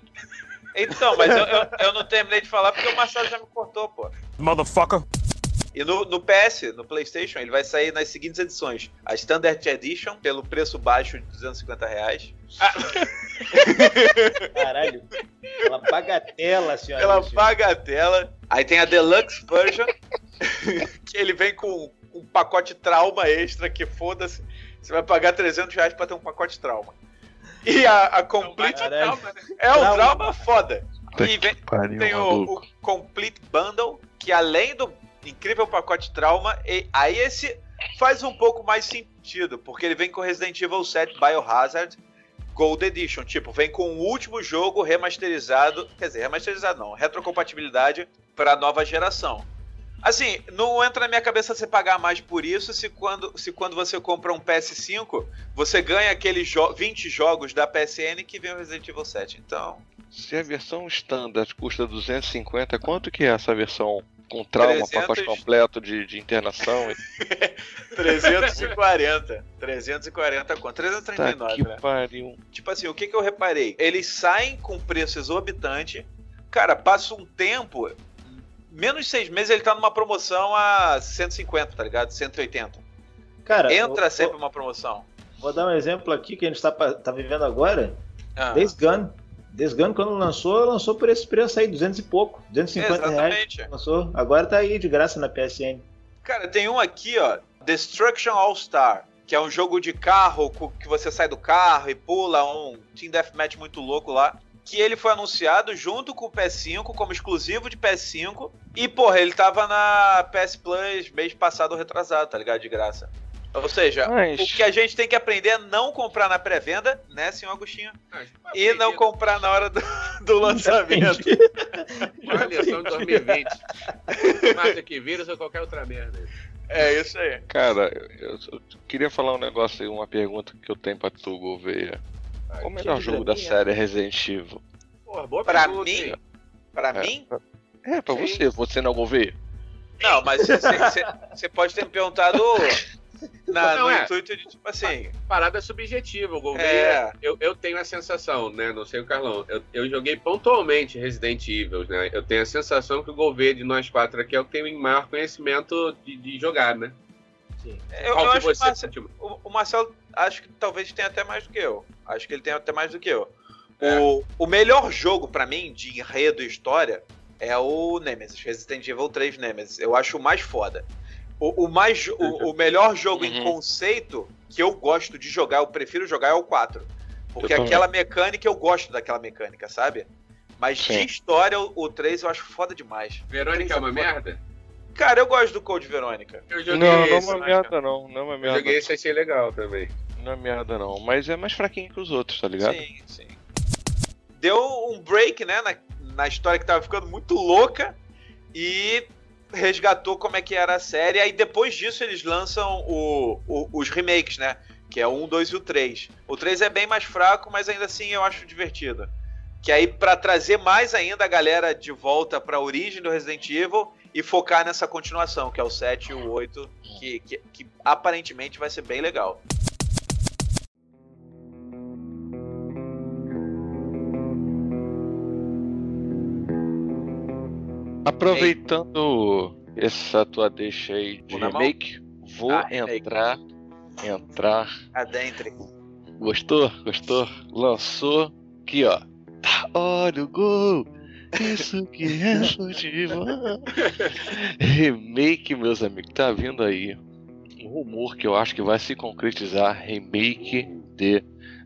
Então, mas eu, eu, eu não terminei de falar porque o Marcelo já me cortou, pô. Motherfucker. E no, no PS, no PlayStation, ele vai sair nas seguintes edições: a Standard Edition, pelo preço baixo de 250 reais. <laughs> Caralho. Ela bagatela, senhora. Ela paga a tela. Aí tem a Deluxe Version, <laughs> que ele vem com um pacote trauma extra, que foda-se. Você vai pagar 300 reais pra ter um pacote trauma. E a, a Complete. Caralho. É um Trauma. trauma foda. E vem, tem o, o Complete Bundle, que além do incrível pacote trauma, e- aí esse faz um pouco mais sentido, porque ele vem com Resident Evil 7 Biohazard Gold Edition. Tipo, vem com o último jogo remasterizado, quer dizer, remasterizado não, retrocompatibilidade para nova geração. Assim, não entra na minha cabeça você pagar mais por isso se quando, se quando você compra um PS5, você ganha aqueles jo 20 jogos da PSN que vem o Resident Evil 7. Então, Se a versão standard custa 250, quanto que é essa versão com trauma, 300? pacote completo de, de internação? 340. 340 quanto? Tá 339, que né? pariu. Tipo assim, o que, que eu reparei? Eles saem com preço exorbitante. Cara, passa um tempo. Menos de seis meses ele tá numa promoção a 150, tá ligado? 180. Cara, Entra eu- sempre uma promoção. Vou dar um exemplo aqui que a gente tá, tá vivendo agora. Ah, Days Gone. Days Gone, quando lançou, lançou por esse preço aí, 200 e pouco. 250 reais. exatamente. Lançou. Agora tá aí de graça na PSN. Cara, tem um aqui, ó, Destruction All Star, que é um jogo de carro que você sai do carro e pula um Team Deathmatch muito louco lá. Que ele foi anunciado junto com o PS5 como exclusivo de PS5. E, porra, ele tava na PS Plus mês passado ou retrasado, tá ligado? De graça. Ou seja, Mas- o que a gente tem que aprender é não comprar na pré-venda, né, senhor Agostinho? E não comprar na hora do, do lançamento. <laughs> Olha, só em 2020. Mais do que vírus ou qualquer outra merda. É isso aí. Cara, eu, eu queria falar um negócio aí, uma pergunta que eu tenho pra tu, Gouveia. Qual o melhor jogo da série Resident Evil? Porra, boa Pra pergunta, mim, hein? pra É. mim, É, pra Sim. você, você não é Gouveia? não, mas você pode ter me perguntado Não, no é. intuito de, tipo assim, Parada subjetiva, o Gouveia. É. Eu, eu tenho a sensação, né? Não sei o Carlão. Eu, eu joguei pontualmente Resident Evil, né? Eu tenho a sensação que o Gouveia de nós quatro aqui é o que tem maior conhecimento de, de jogar, né? eu, Qual eu que acho que você o Marcelo, sentiu? o, o Marcelo, acho que talvez tenha até mais do que eu. Acho que ele tem até mais do que eu. É. O, o melhor jogo pra mim, de enredo e história, é o Nemesis, Resident Evil 3 Nemesis. Eu acho o mais foda. O, o mais, o, o melhor jogo em Uhum. conceito que eu gosto de jogar, eu prefiro jogar é o 4. Porque Eu aquela mecânica, eu gosto daquela mecânica, sabe? Mas de Sim. história, o, o 3 eu acho foda demais. Verônica é uma merda? Cara, eu gosto do Code Verônica. Eu joguei Não, não é esse. uma merda não, não é uma Eu merda. joguei esse achei legal também. Não é merda não, mas é mais fraquinho que os outros, tá ligado? Sim, sim. Deu um break, né, na, na história que tava ficando muito louca e resgatou como é que era a série. Aí depois disso eles lançam o, o- os remakes, né? Que é o 1, 2 e o 3. O 3 é bem mais fraco, mas ainda assim eu acho divertido. Que aí pra trazer mais ainda a galera de volta pra origem do Resident Evil e focar nessa continuação, que é o 7 e o 8, que, que, que aparentemente vai ser bem legal. Aproveitando essa tua deixa aí de remake, vou Ah, remake. entrar, entrar. Adentre. Gostou? Gostou? Lançou aqui, ó. Tá, olha o gol! Isso que é <laughs> futebol. remake, meus amigos, tá vindo aí. Um rumor que eu acho que vai se concretizar. Remake de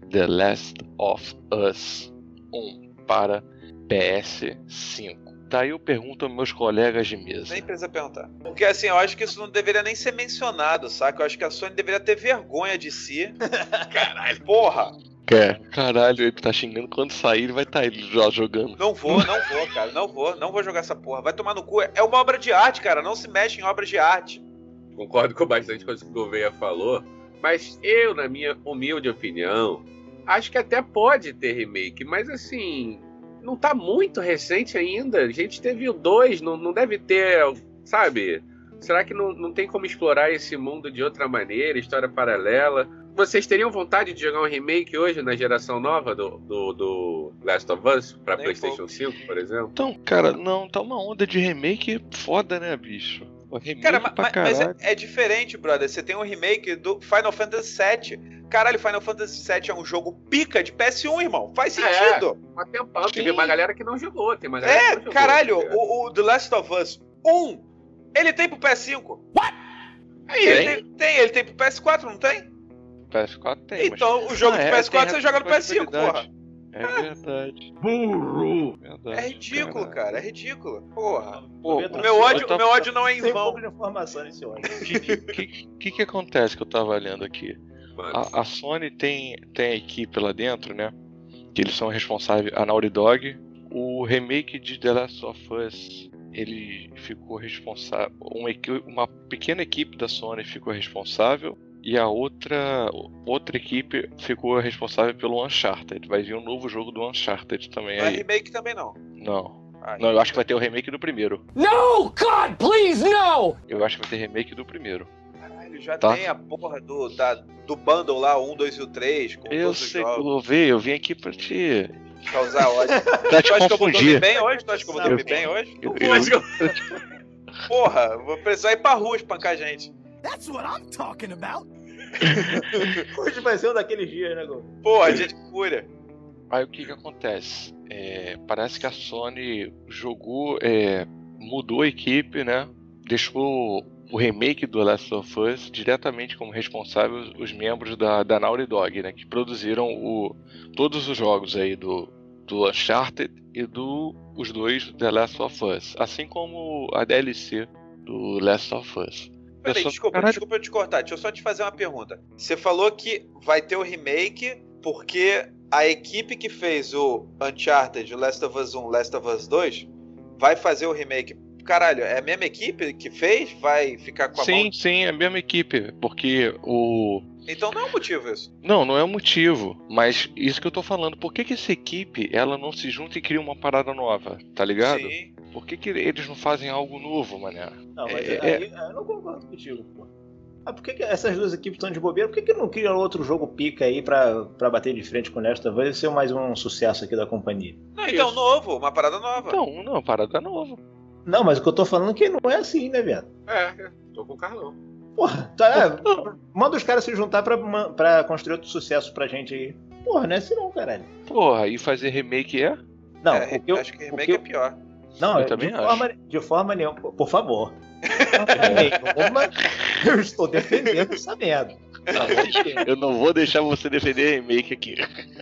The Last of Us 1 para PS5. Daí eu pergunto aos meus colegas de mesa. Nem precisa perguntar. Porque assim, eu acho que isso não deveria nem ser mencionado, saca? Eu acho que a Sony deveria ter vergonha de si. <laughs> Caralho. Porra! Quer? Caralho, ele tá xingando quando sair, ele vai estar tá já jogando. Não vou, não vou, cara. Não vou, não vou jogar essa porra. Vai tomar no cu. É uma obra de arte, cara. Não se mexe em obras de arte. Concordo com bastante coisa que o Gouveia falou. Mas eu, na minha humilde opinião, acho que até pode ter remake. Mas assim, não tá muito recente ainda. A gente teve o 2, não, não deve ter, sabe? Será que não, não tem como explorar esse mundo de outra maneira, história paralela? Vocês teriam vontade de jogar um remake hoje na geração nova do, do, do Last of Us pra Nem PlayStation 5, por exemplo? Então, cara, não, tá uma onda de remake foda, né, bicho? Remake Cara, mas caralho. é, é diferente, brother. Você tem um remake do Final Fantasy VII. Caralho, Final Fantasy VII é um jogo pica de PS1, irmão. Faz É. sentido. Há tempão, Sim. tem uma galera que não jogou, tem uma galera que É, não jogou, caralho, tá o, o The Last of Us 1, ele tem pro PS5. Aí, Ele tem, tem, ele tem pro PS4, não tem? PS4 tem, mas- Então, o jogo Ah, do é, PS4 tem você joga no PS5, porra. É verdade. Burro! verdade. É ridículo, cara, é ridículo. Porra. Pô, O meu ódio, o meu ódio não é em Tem um vão. pouco de informação nesse ódio. O que, que, que, que acontece que eu tava lendo aqui? A, a Sony tem, tem a equipe lá dentro, né? Que eles são responsáveis, a Naughty Dog. O remake de The Last of Us, ele ficou responsável. Uma, uma pequena equipe da Sony ficou responsável. E a outra, outra equipe ficou responsável pelo Uncharted. Vai vir um novo jogo do Uncharted também Não é aí. remake também, não. Não. Ah, Não, eu acho que vai ter o remake do primeiro. No! God, please, no! Eu acho que vai ter remake do primeiro. Caralho, já Tá. tem a porra do, da, do bundle lá, o 1, 2 e o 3, com Eu sei eu vi, eu vim aqui pra te. causar ódio. <laughs> pra te Tu acha que eu vou dormir confundir. bem hoje? Tu acha que eu vou dormir bem hoje? Eu- eu que eu- Porra, vou precisar ir pra rua espancar a gente. That's what I'm talking about. <laughs> Hoje vai ser um daqueles dias, né, Gol? Porra, gente fúria. Aí o que que acontece? É, parece que a Sony jogou, é, mudou a equipe, né? Deixou o remake do Last of Us diretamente como responsáveis os membros da, da Naughty Dog, né? Que produziram o, todos os jogos aí do, do Uncharted e do os dois The Last of Us, assim como a DLC do Last of Us. Peraí, desculpa, caralho. desculpa eu te cortar. Deixa eu só te fazer uma pergunta. Você falou que vai ter o remake porque a equipe que fez o Uncharted, o Last of Us 1, Last of Us 2, vai fazer o remake caralho, é a mesma equipe que fez? Vai ficar com a Sim, mão? sim, é a mesma equipe. Porque o. Então não é um motivo isso. Não, não é o motivo. Mas isso que eu tô falando. Por que, que essa equipe ela não se junta e cria uma parada nova? Tá ligado? Sim. Por que, que eles não fazem algo novo, mané? Não, mas É, aí, eu não concordo contigo, pô. Ah, por que, que essas duas equipes estão de bobeira? Por que, que não criam outro jogo pica aí pra, pra bater de frente com o Nesta? Vai ser mais um sucesso aqui da companhia. Não, então, novo, uma parada nova. Então, não, parada nova. Não, mas o que eu tô falando é que não é assim, né, viado? É, tô com o Carlão. Porra, tá, é, manda os caras se juntar pra, pra construir outro sucesso pra gente aí. Porra, não é assim não, caralho. Porra, e fazer remake é? Não, É, o que eu, acho que o remake que eu- é pior. Não, Eu de, também acho. forma, de forma nenhuma, por por favor. Nenhuma, <laughs> eu estou defendendo essa merda. <laughs> Eu não vou deixar você defender remake aqui.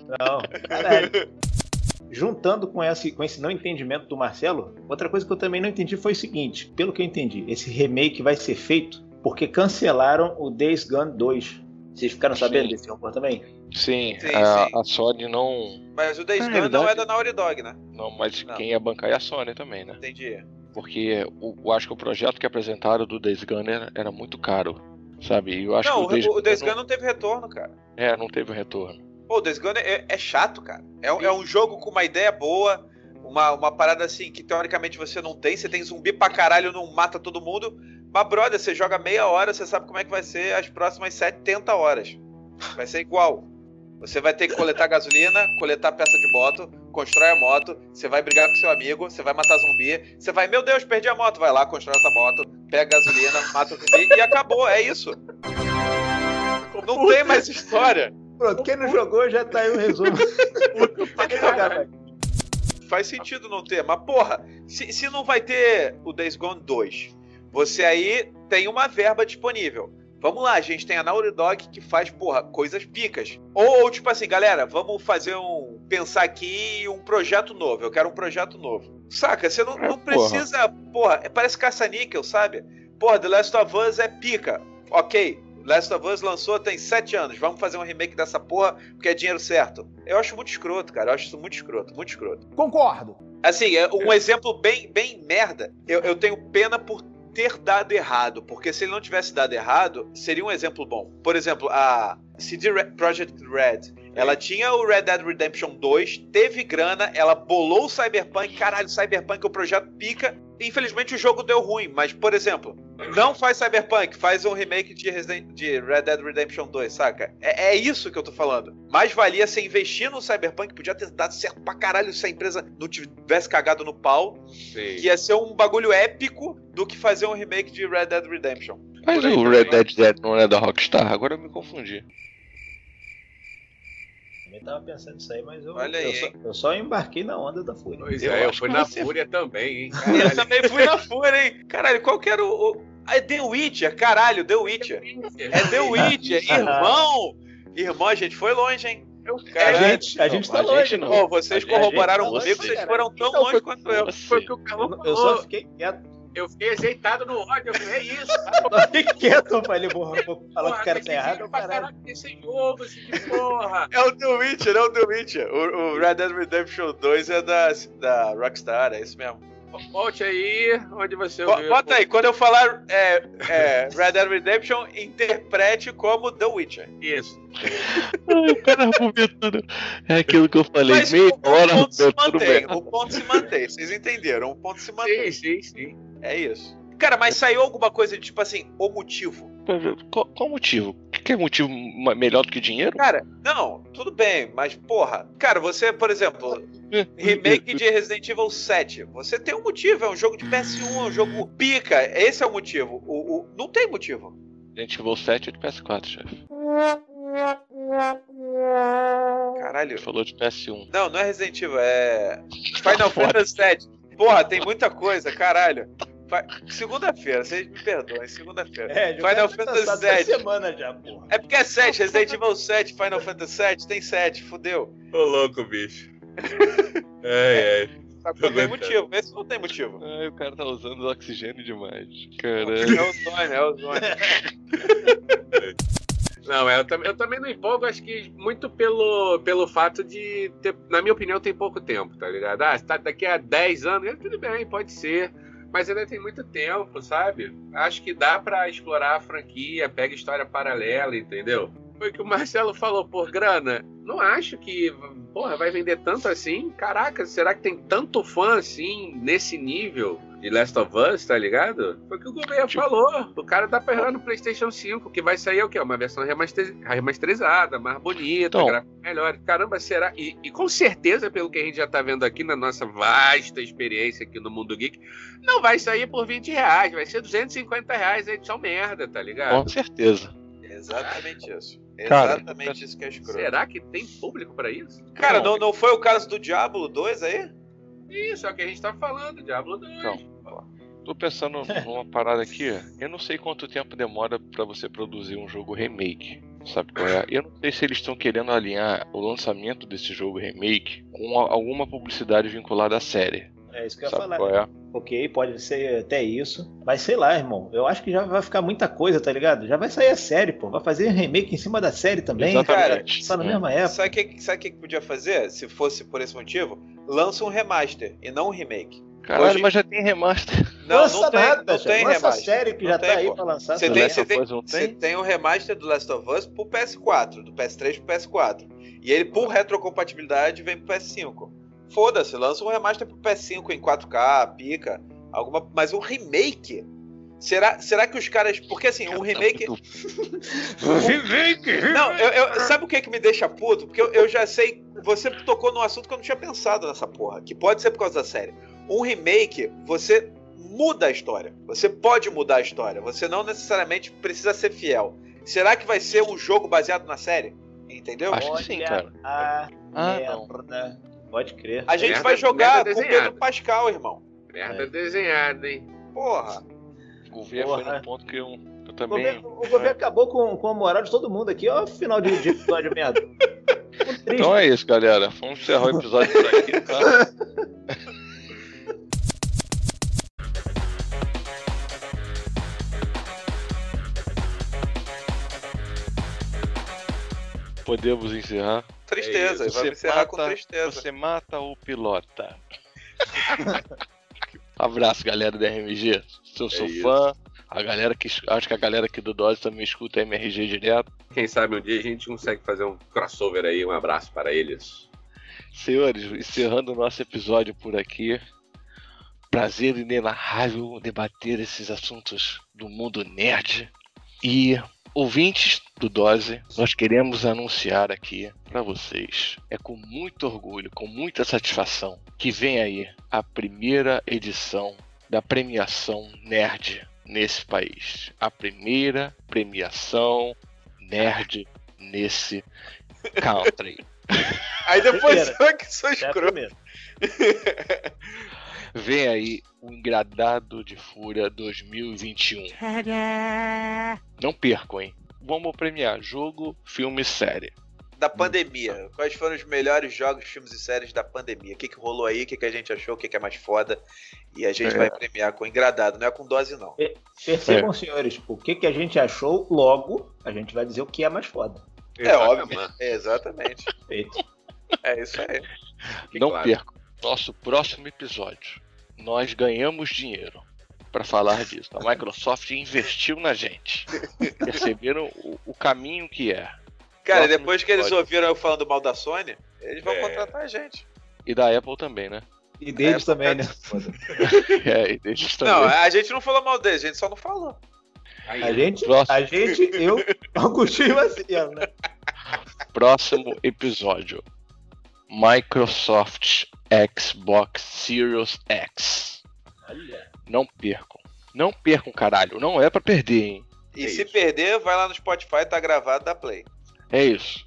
Não, caralho. Juntando com esse, com esse não entendimento do Marcelo, outra coisa que eu também não entendi foi o seguinte: pelo que eu entendi, esse remake vai ser feito porque cancelaram o Days Gone 2. Vocês ficaram sabendo Sim. desse rumor também? Sim, Sim, a, sim. a Sony não. Mas o Days Na Gone não é da Naughty Dog, né? Não, mas Não. quem ia bancar é a Sony também, né? Entendi. Porque o, eu acho que o projeto que apresentaram do Days Gone era, era muito caro. Sabe? Eu acho não, que o Days, o, o Days Gone Gone não teve retorno, cara. não- É, não teve retorno. Pô, o Days Gone é, é chato, cara. É, um- é um jogo com uma ideia boa, uma, uma parada assim que teoricamente você não tem. Você tem zumbi pra caralho, não mata todo mundo. Mas, brother, você joga meia hora, você sabe como é que vai ser as próximas 70 horas. Vai ser igual. Você vai ter que coletar gasolina, coletar peça de moto, constrói a moto, você vai brigar com seu amigo, você vai matar zumbi, você vai, meu Deus, perdi a moto, vai lá, constrói outra moto, pega gasolina, mata o zumbi e acabou, é isso. Não tem mais história. Pronto, quem não jogou já tá aí o resumo. Tem que jogar, vai. Faz sentido não ter, mas porra, se, se não vai ter o Days Gone 2, você aí tem uma verba disponível. Vamos lá, a gente tem a Naughty Dog que faz, porra, coisas picas. Ou, ou, tipo assim, galera, vamos fazer um. pensar aqui um projeto novo. Eu quero um projeto novo. Saca? Você não, É, não porra. precisa. Porra, é- parece caça-níquel, sabe? Porra, The Last of Us é pica. Ok. Last of Us lançou tem sete anos. Vamos fazer um remake dessa porra porque é dinheiro certo. Eu acho muito escroto, cara. Eu acho isso muito escroto, muito escroto. Concordo. Assim, é um exemplo bem, bem merda. Eu, eu tenho pena por ter dado errado, porque se ele não tivesse dado errado, seria um exemplo bom. Por exemplo, a CD Projekt Red, ela tinha o Red Dead Redemption 2, teve grana, ela bolou o Cyberpunk, caralho, Cyberpunk é o projeto pica. Infelizmente o jogo deu ruim, mas por exemplo, não faz Cyberpunk, faz um remake de, Resident- de Red Dead Redemption 2, saca? É, é isso que eu tô falando. Mais valia você investir no Cyberpunk, podia ter dado certo pra caralho se a empresa não tivesse cagado no pau, Sim. que ia ser um bagulho épico do que fazer um remake de Red Dead Redemption. Mas aí o. Red Dead Dead não é da Rockstar? Agora eu me confundi. Também tava pensando nisso aí, mas eu, Olha aí, eu, só, eu só embarquei na onda da fúria. Pois Eu é, eu fui na você- fúria também, hein? <laughs> Eu Caralho. também fui na fúria, hein? Caralho, qual que era o. o... Ah, é The Witcher, caralho, The Witcher. É The <laughs> Witcher, irmão! Irmão, a gente foi longe, hein? A Caralho. gente, a gente Não, tá a longe, gente não. Pô, vocês A gente corroboraram tá comigo, vocês cara. foram tão Então, longe quanto eu. Foi o que o Carlão Eu, eu falou. só fiquei quieto. Eu fiquei azeitado no ódio. Eu falei, é isso. <laughs> Só fiquei quieto, falei, porra, vou falar que o cara tem tá errado, o caralho. desse jogo, assim, que porra. É o The Witcher, é o The Witcher. O, o Red Dead Redemption 2 é da, da Rockstar, é isso mesmo. Volte aí, onde você ouviu. Bota aí, quando eu falar é, é, Red Dead Redemption, interprete como The Witcher. Isso. Ai, o cara argumentando. É aquilo que eu falei, Mas meia o, o hora ponto se mantém, o ponto se mantém, vocês entenderam? O ponto se mantém. Sim, sim, sim. É isso. Cara, mas saiu alguma coisa de tipo assim, o motivo? Qual, qual motivo? O que que é motivo melhor do que dinheiro? Cara, não, tudo bem, mas porra. Cara, você, por exemplo, remake de Resident Evil 7. Você tem um motivo, é um jogo de PS1, é um jogo pica. Esse é o motivo. O, o- não tem motivo. Resident Evil 7 é de PS4, chefe. Caralho. Ele falou de PS1. Não, não é Resident Evil, é. <laughs> Final Foda. Fantasy 7. Porra, tem muita coisa, caralho. Segunda-feira, vocês me perdoem, segunda-feira. É, Final Fantasy 7. semana já, porra. É porque é 7, Resident Evil 7, Final Fantasy 7, tem 7, fudeu. Ô, louco, bicho. É, é. Sabe, Não tem motivo, esse não tem motivo. Ai, o cara tá usando oxigênio demais. É Caralho. o Zônia, é o Zônia. <laughs> Não, é, eu, também, eu também não empolgo, acho que muito pelo, pelo fato de, ter, na minha opinião, tem pouco tempo, tá ligado? Ah, se tá daqui a 10 anos, é, tudo bem, pode ser. Mas ainda tem muito tempo, sabe? Acho que dá pra explorar a franquia, pega história paralela, entendeu? Foi o que o Marcelo falou, por grana. Não acho que, porra, vai vender tanto assim. Caraca, será que tem tanto fã assim, nesse nível? De Last of Us, tá ligado? Foi o que o governo Tipo- falou. O cara tá pegando no PlayStation 5, que vai sair o quê? Uma versão remaster- remasterizada, mais bonita, Então. gráfico melhor. Caramba, será? E, e com certeza, pelo que a gente já tá vendo aqui na nossa vasta experiência aqui no Mundo Geek, não vai sair por 20 reais, vai ser 250 reais a edição merda, tá ligado? Com certeza. Exatamente isso. Cara, Exatamente isso que é escroto. Será que tem público pra isso? Cara, Não. não, não foi o caso do Diablo 2 aí? Isso é o que a gente tá falando, Diablo 2. Então. Tô pensando numa <laughs> parada aqui. Eu não sei quanto tempo demora pra você produzir um jogo remake. Sabe qual é? Eu não sei se eles estão querendo alinhar o lançamento desse jogo remake com alguma publicidade vinculada à série. É isso que eu ia falar. é? Ok, pode ser até isso. Mas sei lá, irmão. Eu acho que já vai ficar muita coisa, tá ligado? Já vai sair a série, pô. Vai fazer remake em cima da série também. Exatamente. Tá na É. mesma época. Sabe o que, sabe que podia fazer? Se fosse por esse motivo, lança um remaster e não um remake. Caralho, Hoje- mas já tem remaster. Não, lança não tem, nada, não tem lança a remaster. série que Não já tem, tá aí pô. pra lançar. Você tem, você tem, você tem? tem o remaster do Last of Us pro PS4, do PS3 pro PS4. E ele, por retrocompatibilidade, vem pro PS5. Foda-se, lança um remaster pro PS5 em 4K, pica, alguma, mas um remake. Será, será que os caras. Porque assim, um <laughs> remake. Não, eu, eu- sabe o que, que me deixa puto? Porque eu, eu já sei. Você tocou num assunto que eu não tinha pensado nessa porra. Que pode ser por causa da série. Um remake, você muda a história. Você pode mudar a história. Você não necessariamente precisa ser fiel. Será que vai ser um jogo baseado na série? Entendeu? Acho que sim, cara. Ah, não. merda. Pode crer. A gente Merda- vai jogar merda com o desenhada. Pedro Pascal, irmão. Merda É. desenhada, hein? Porra. O governo foi Porra. num ponto que eu, eu O também. governo, o governo acabou com, com a moral de todo mundo aqui. Ó, final de, de episódio merda. <laughs> Então é isso, galera. Vamos encerrar o episódio por aqui, tá? <laughs> Podemos encerrar. Tristeza. É me encerrar com tristeza. Você mata ou pilota? <laughs> Abraço, galera da RMG. Eu sou É isso. fã. A galera que acho que a galera aqui do Dose também escuta MRG direto. Quem sabe um dia a gente consegue fazer um crossover aí. Um abraço para eles. Senhores, encerrando o nosso episódio por aqui. Prazer inenarrável debater esses assuntos do mundo nerd. E ouvintes do Dose, nós queremos anunciar aqui para vocês, é com muito orgulho, com muita satisfação, que vem aí a primeira edição da premiação nerd nesse país. A primeira premiação nerd nesse country. Aí depois Primeira. eu <laughs> que sou É escroto. <laughs> Vem aí o Engradado de Fúria 2021. Não percam, hein? Vamos premiar jogo, filme e série. Da pandemia. Quais foram os melhores jogos, filmes e séries da pandemia? O que, que rolou aí? O que, que a gente achou? O que, que é mais foda? E a gente É. vai premiar com engradado, não é com dose, não. Percebam, É. senhores, o que, que a gente achou, logo a gente vai dizer o que é mais foda. É óbvio. Exatamente. Feito. É isso aí. Que Não claro. percam. Nosso próximo episódio. Nós ganhamos dinheiro para falar disso. A Microsoft investiu na gente. <laughs> Perceberam o, o caminho que é. Cara, Próximo depois que eles ouviram eu falando mal da Sony, eles vão É. contratar a gente. E da Apple também, né? E deles É, também, né? <laughs> foda. <laughs> É, e deles também. Não, a gente não falou mal deles, a gente só não falou. A gente, Próximo. a gente, eu, Augustinho Marcelo, né? Próximo episódio: Microsoft Xbox Series X. Olha. Não percam. Não percam, caralho. Não é pra perder, hein? E É se isso. perder, vai lá no Spotify, tá gravado, dá play. É isso.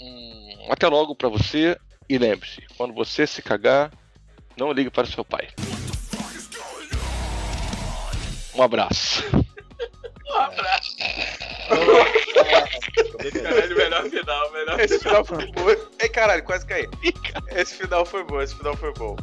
Hum, até logo pra você. E lembre-se: quando você se cagar, não ligue para seu pai. Um abraço. Caralho, melhor final, melhor Esse final foi bom. Ei, caralho, quase caí. Esse final foi bom, esse final foi bom.